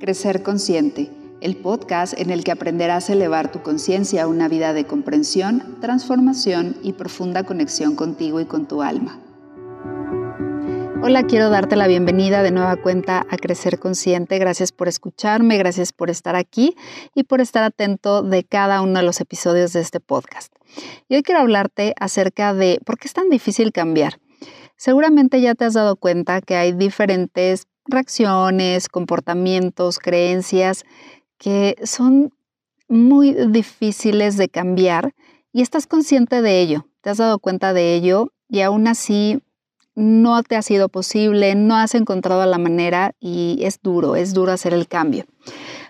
Crecer Consciente, el podcast en el que aprenderás a elevar tu conciencia a una vida de comprensión, transformación y profunda conexión contigo y con tu alma. Hola, quiero darte la bienvenida de nueva cuenta a Crecer Consciente. Gracias por escucharme, gracias por estar aquí y por estar atento de cada uno de los episodios de este podcast. Y hoy quiero hablarte acerca de por qué es tan difícil cambiar. Seguramente ya te has dado cuenta que hay diferentes reacciones, comportamientos, creencias que son muy difíciles de cambiar y estás consciente de ello, te has dado cuenta de ello y aún así no te ha sido posible, no has encontrado la manera y es duro, es duro hacer el cambio.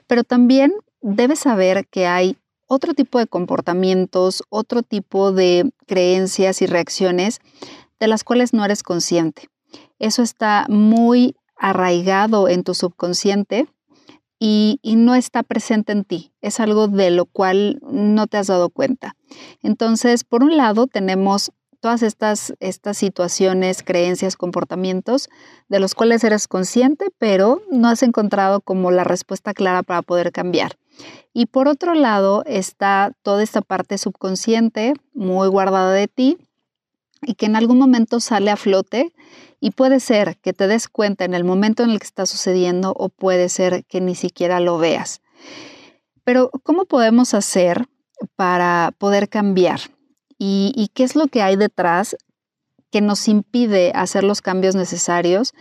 Pero también debes saber que hay otro tipo de comportamientos, otro tipo de creencias y reacciones de las cuales no eres consciente. Eso está muy arraigado en tu subconsciente y, no está presente en ti. Es algo de lo cual no te has dado cuenta. Entonces, por un lado, tenemos todas estas, estas situaciones, creencias, comportamientos de los cuales eres consciente, pero no has encontrado como la respuesta clara para poder cambiar. Y por otro lado está toda esta parte subconsciente muy guardada de ti y que en algún momento sale a flote y puede ser que te des cuenta en el momento en el que está sucediendo o puede ser que ni siquiera lo veas. Pero ¿cómo podemos hacer para poder cambiar? ¿Y, qué es lo que hay detrás que nos impide hacer los cambios necesarios?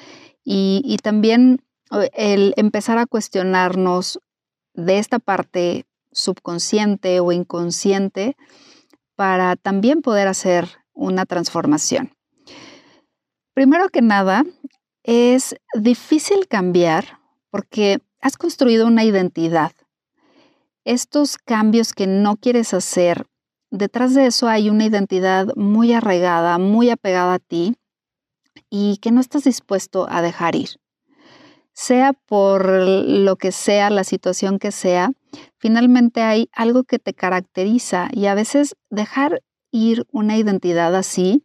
Y, también eh, el empezar a cuestionarnos de esta parte subconsciente o inconsciente para también poder hacer una transformación. Primero que nada, es difícil cambiar porque has construido una identidad. Estos cambios que no quieres hacer, detrás de eso hay una identidad muy arraigada, muy apegada a ti y que no estás dispuesto a dejar ir. Sea por lo que sea, la situación que sea, finalmente hay algo que te caracteriza y a veces dejar ir una identidad así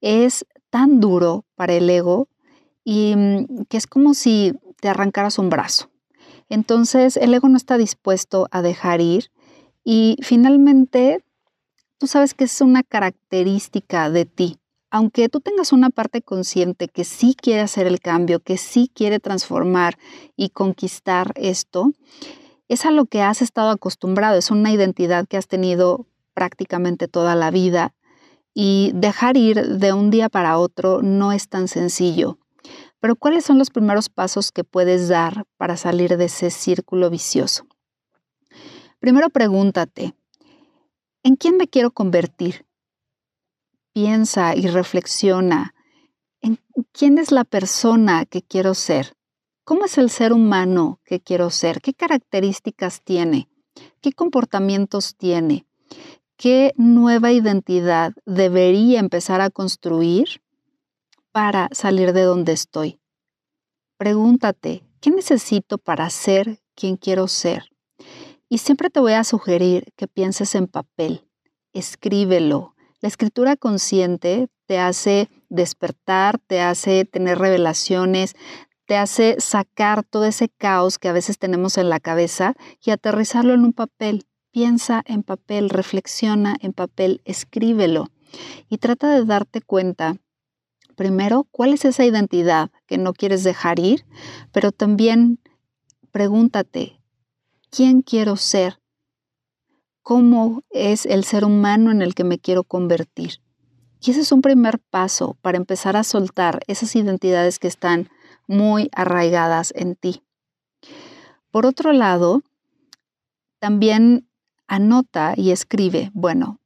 es tan duro para el ego y mm, que es como si te arrancaras un brazo. Entonces el ego no está dispuesto a dejar ir y finalmente tú sabes que es una característica de ti. Aunque tú tengas una parte consciente que sí quiere hacer el cambio, que sí quiere transformar y conquistar esto, es a lo que has estado acostumbrado, es una identidad que has tenido prácticamente toda la vida y dejar ir de un día para otro no es tan sencillo. Pero ¿cuáles son los primeros pasos que puedes dar para salir de ese círculo vicioso? Primero pregúntate, ¿en quién me quiero convertir? Piensa y reflexiona, ¿en quién es la persona que quiero ser? ¿Cómo es el ser humano que quiero ser? ¿Qué características tiene? ¿Qué comportamientos tiene? ¿Qué nueva identidad debería empezar a construir para salir de donde estoy? Pregúntate, ¿qué necesito para ser quien quiero ser? Y siempre te voy a sugerir que pienses en papel, escríbelo. La escritura consciente te hace despertar, te hace tener revelaciones, te hace sacar todo ese caos que a veces tenemos en la cabeza y aterrizarlo en un papel. Piensa en papel, reflexiona en papel, escríbelo y trata de darte cuenta, primero, cuál es esa identidad que no quieres dejar ir, pero también pregúntate, ¿quién quiero ser? ¿Cómo es el ser humano en el que me quiero convertir? Y ese es un primer paso para empezar a soltar esas identidades que están muy arraigadas en ti. Por otro lado, también anota y escribe, bueno,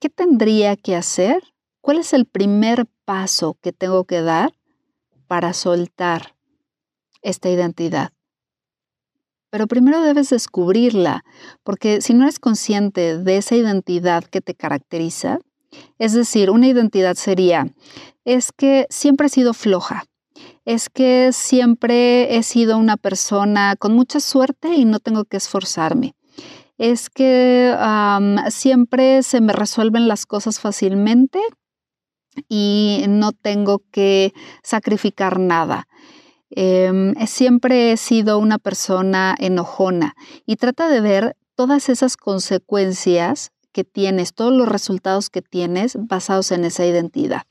¿qué tendría que hacer? ¿Cuál es el primer paso que tengo que dar para soltar esta identidad? Pero primero debes descubrirla, porque si no eres consciente de esa identidad que te caracteriza, es decir, una identidad sería, es que siempre he sido floja, es que siempre he sido una persona con mucha suerte y no tengo que esforzarme, es que siempre se me resuelven las cosas fácilmente y no tengo que sacrificar nada. Em, siempre he sido una persona enojona y trata de ver todas esas consecuencias que tienes, todos los resultados que tienes basados en esa identidad.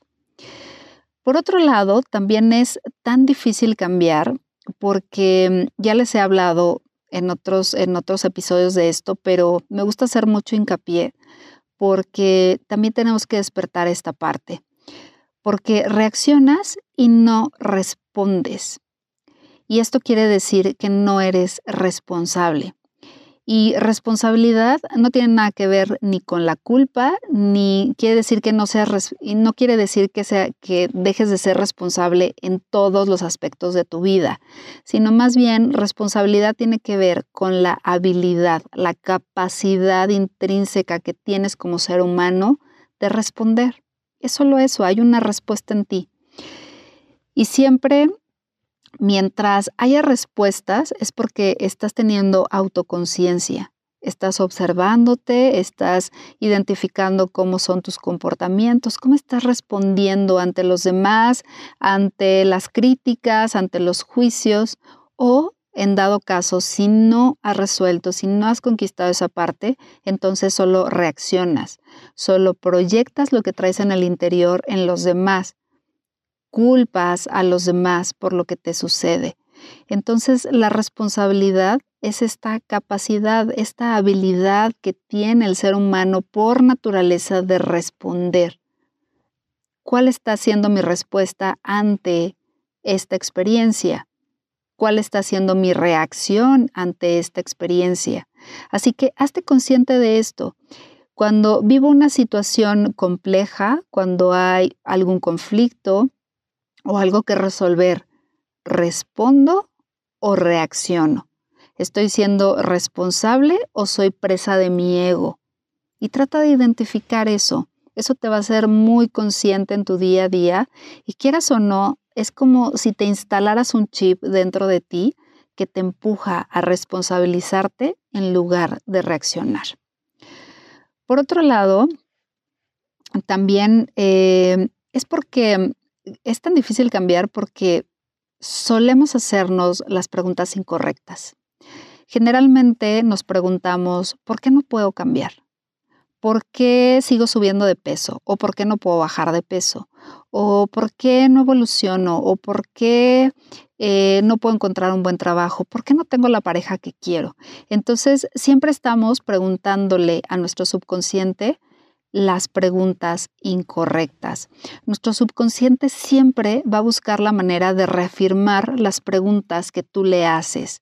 Por otro lado, también es tan difícil cambiar porque ya les he hablado en otros, en otros episodios de esto, pero me gusta hacer mucho hincapié porque también tenemos que despertar esta parte, porque reaccionas y no respondes. Y esto quiere decir que no eres responsable. Y responsabilidad no tiene nada que ver ni con la culpa, ni quiere decir que no seas no quiere decir que sea que dejes de ser responsable en todos los aspectos de tu vida, sino más bien responsabilidad tiene que ver con la habilidad, la capacidad intrínseca que tienes como ser humano de responder. Es solo eso, hay una respuesta en ti. Y siempre Mientras haya respuestas es porque estás teniendo autoconciencia, estás observándote, estás identificando cómo son tus comportamientos, cómo estás respondiendo ante los demás, ante las críticas, ante los juicios o en dado caso, si no has resuelto, si no has conquistado esa parte, entonces solo reaccionas, solo proyectas lo que traes en el interior en los demás culpas a los demás por lo que te sucede. Entonces, la responsabilidad es esta capacidad, esta habilidad que tiene el ser humano por naturaleza de responder. ¿Cuál está siendo mi respuesta ante esta experiencia? ¿Cuál está siendo mi reacción ante esta experiencia? Así que hazte consciente de esto. Cuando vivo una situación compleja, cuando hay algún conflicto, o algo que resolver, ¿respondo o reacciono? ¿Estoy siendo responsable o soy presa de mi ego? Y trata de identificar eso. Eso te va a hacer muy consciente en tu día a día y quieras o no, es como si te instalaras un chip dentro de ti que te empuja a responsabilizarte en lugar de reaccionar. Por otro lado, también eh, es porque es tan difícil cambiar porque solemos hacernos las preguntas incorrectas. Generalmente nos preguntamos, ¿por qué no puedo cambiar? ¿Por qué sigo subiendo de peso? ¿O por qué no puedo bajar de peso? ¿O por qué no evoluciono? ¿O por qué eh, no puedo encontrar un buen trabajo? ¿Por qué no tengo la pareja que quiero? Entonces, siempre estamos preguntándole a nuestro subconsciente las preguntas incorrectas. Nuestro subconsciente siempre va a buscar la manera de reafirmar las preguntas que tú le haces.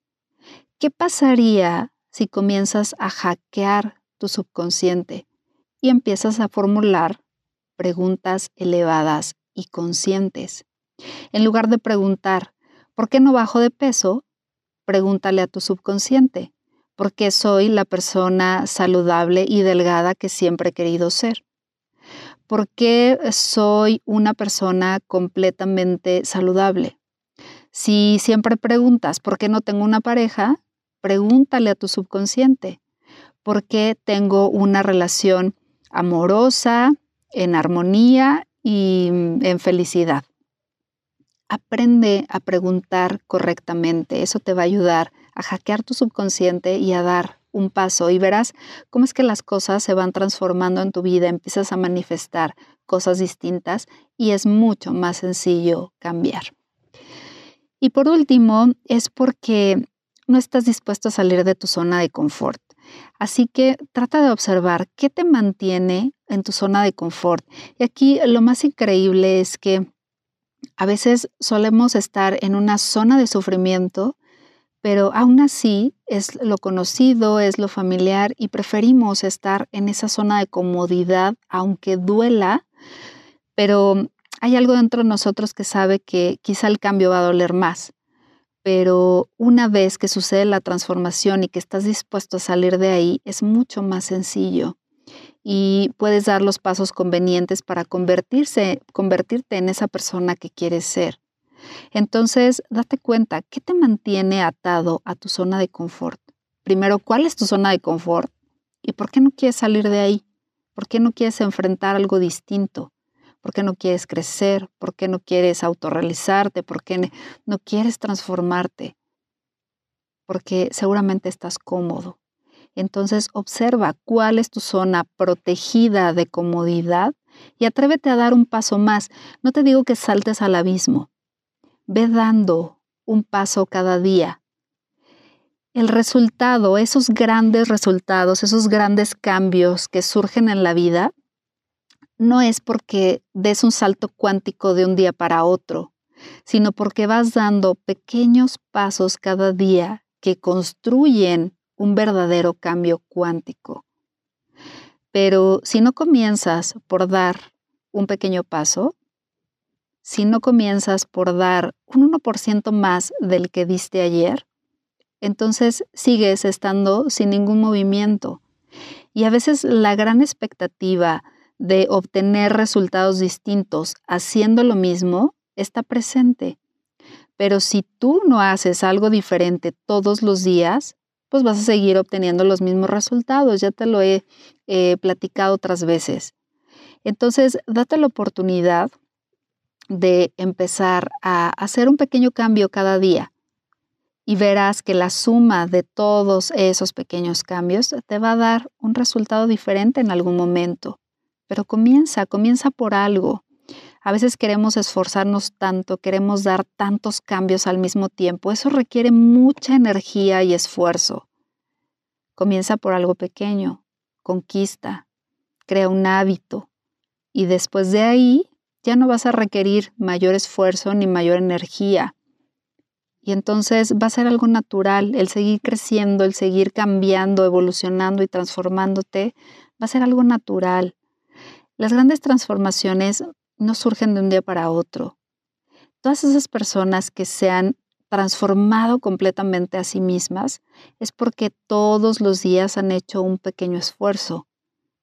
¿Qué pasaría si comienzas a hackear tu subconsciente y empiezas a formular preguntas elevadas y conscientes? En lugar de preguntar, ¿por qué no bajo de peso? Pregúntale a tu subconsciente, porque soy la persona saludable y delgada que siempre he querido ser. Porque soy una persona completamente saludable. Si siempre preguntas por qué no tengo una pareja, pregúntale a tu subconsciente por qué tengo una relación amorosa, en armonía y en felicidad. Aprende a preguntar correctamente, eso te va a ayudar a hackear tu subconsciente y a dar un paso y verás cómo es que las cosas se van transformando en tu vida, empiezas a manifestar cosas distintas y es mucho más sencillo cambiar. Y por último, es porque no estás dispuesto a salir de tu zona de confort. Así que trata de observar qué te mantiene en tu zona de confort. Y aquí lo más increíble es que a veces solemos estar en una zona de sufrimiento pero aún así es lo conocido, es lo familiar y preferimos estar en esa zona de comodidad, aunque duela, pero hay algo dentro de nosotros que sabe que quizá el cambio va a doler más. Pero una vez que sucede la transformación y que estás dispuesto a salir de ahí, es mucho más sencillo y puedes dar los pasos convenientes para convertirse, convertirte en esa persona que quieres ser. Entonces, date cuenta, ¿qué te mantiene atado a tu zona de confort? Primero, ¿cuál es tu zona de confort? ¿Y por qué no quieres salir de ahí? ¿Por qué no quieres enfrentar algo distinto? ¿Por qué no quieres crecer? ¿Por qué no quieres autorrealizarte? ¿Por qué no quieres transformarte? Porque seguramente estás cómodo. Entonces observa cuál es tu zona protegida de comodidad y atrévete a dar un paso más. No te digo que saltes al abismo. Ve dando un paso cada día. El resultado, esos grandes resultados, esos grandes cambios que surgen en la vida, no es porque des un salto cuántico de un día para otro, sino porque vas dando pequeños pasos cada día que construyen un verdadero cambio cuántico. Pero si no comienzas por dar un pequeño paso, si no comienzas por dar un 1% más del que diste ayer, entonces sigues estando sin ningún movimiento. Y a veces la gran expectativa de obtener resultados distintos haciendo lo mismo está presente. Pero si tú no haces algo diferente todos los días, pues vas a seguir obteniendo los mismos resultados. Ya te lo he platicado otras veces. Entonces, date la oportunidad de empezar a hacer un pequeño cambio cada día y verás que la suma de todos esos pequeños cambios te va a dar un resultado diferente en algún momento. Pero comienza, comienza por algo. A veces queremos esforzarnos tanto, queremos dar tantos cambios al mismo tiempo. Eso requiere mucha energía y esfuerzo. Comienza por algo pequeño, conquista, crea un hábito y después de ahí ya no vas a requerir mayor esfuerzo ni mayor energía. Y entonces va a ser algo natural, el seguir creciendo, el seguir cambiando, evolucionando y transformándote, va a ser algo natural. Las grandes transformaciones no surgen de un día para otro. Todas esas personas que se han transformado completamente a sí mismas es porque todos los días han hecho un pequeño esfuerzo,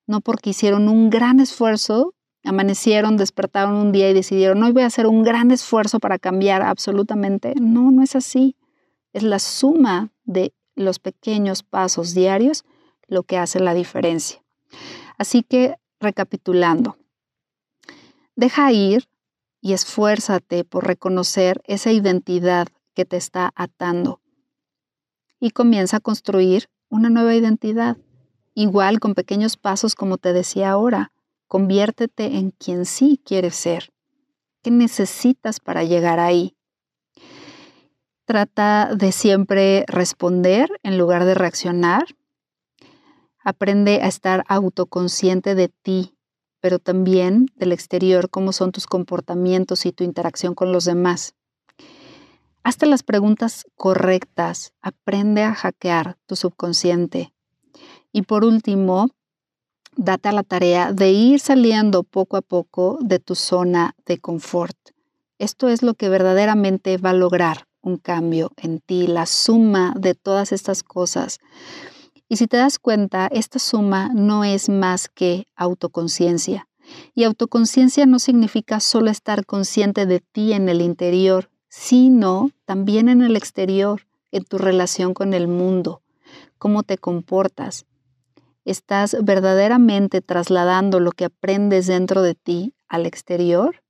no porque hicieron un gran esfuerzo amanecieron, despertaron un día y decidieron, hoy voy a hacer un gran esfuerzo para cambiar absolutamente. No, no es así. Es la suma de los pequeños pasos diarios lo que hace la diferencia. Así que, recapitulando, deja ir y esfuérzate por reconocer esa identidad que te está atando y comienza a construir una nueva identidad, igual con pequeños pasos como te decía ahora Conviértete en quien sí quieres ser. ¿Qué necesitas para llegar ahí? Trata de siempre responder en lugar de reaccionar. Aprende a estar autoconsciente de ti, pero también del exterior, cómo son tus comportamientos y tu interacción con los demás. Hazte las preguntas correctas, aprende a hackear tu subconsciente. Y por último, date a la tarea de ir saliendo poco a poco de tu zona de confort. Esto es lo que verdaderamente va a lograr un cambio en ti, la suma de todas estas cosas. Y si te das cuenta, esta suma no es más que autoconciencia. Y autoconciencia no significa solo estar consciente de ti en el interior, sino también en el exterior, en tu relación con el mundo, cómo te comportas, ¿Estás verdaderamente trasladando lo que aprendes dentro de ti al exterior?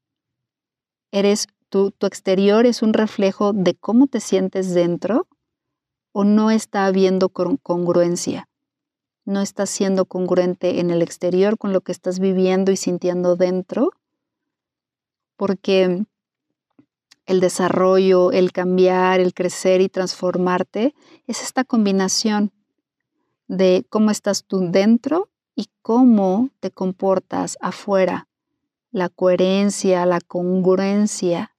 ¿Eres tu, tu exterior es un reflejo de cómo te sientes dentro? ¿O no está habiendo congruencia? ¿No estás siendo congruente en el exterior con lo que estás viviendo y sintiendo dentro? Porque el desarrollo, el cambiar, el crecer y transformarte es esta combinación de cómo estás tú dentro y cómo te comportas afuera. La coherencia, la congruencia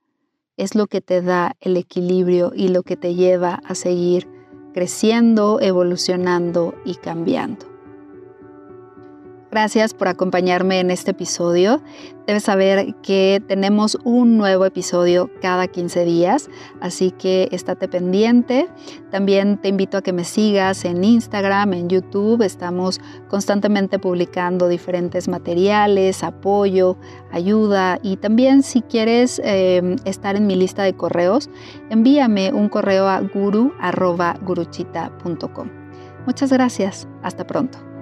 es lo que te da el equilibrio y lo que te lleva a seguir creciendo, evolucionando y cambiando. Gracias por acompañarme en este episodio. Debes saber que tenemos un nuevo episodio cada 15 días, así que estate pendiente. También te invito a que me sigas en Instagram, en YouTube. Estamos constantemente publicando diferentes materiales, apoyo, ayuda y también si quieres em, estar en mi lista de correos, envíame un correo a guru.guruchita.com. Muchas gracias. Hasta pronto.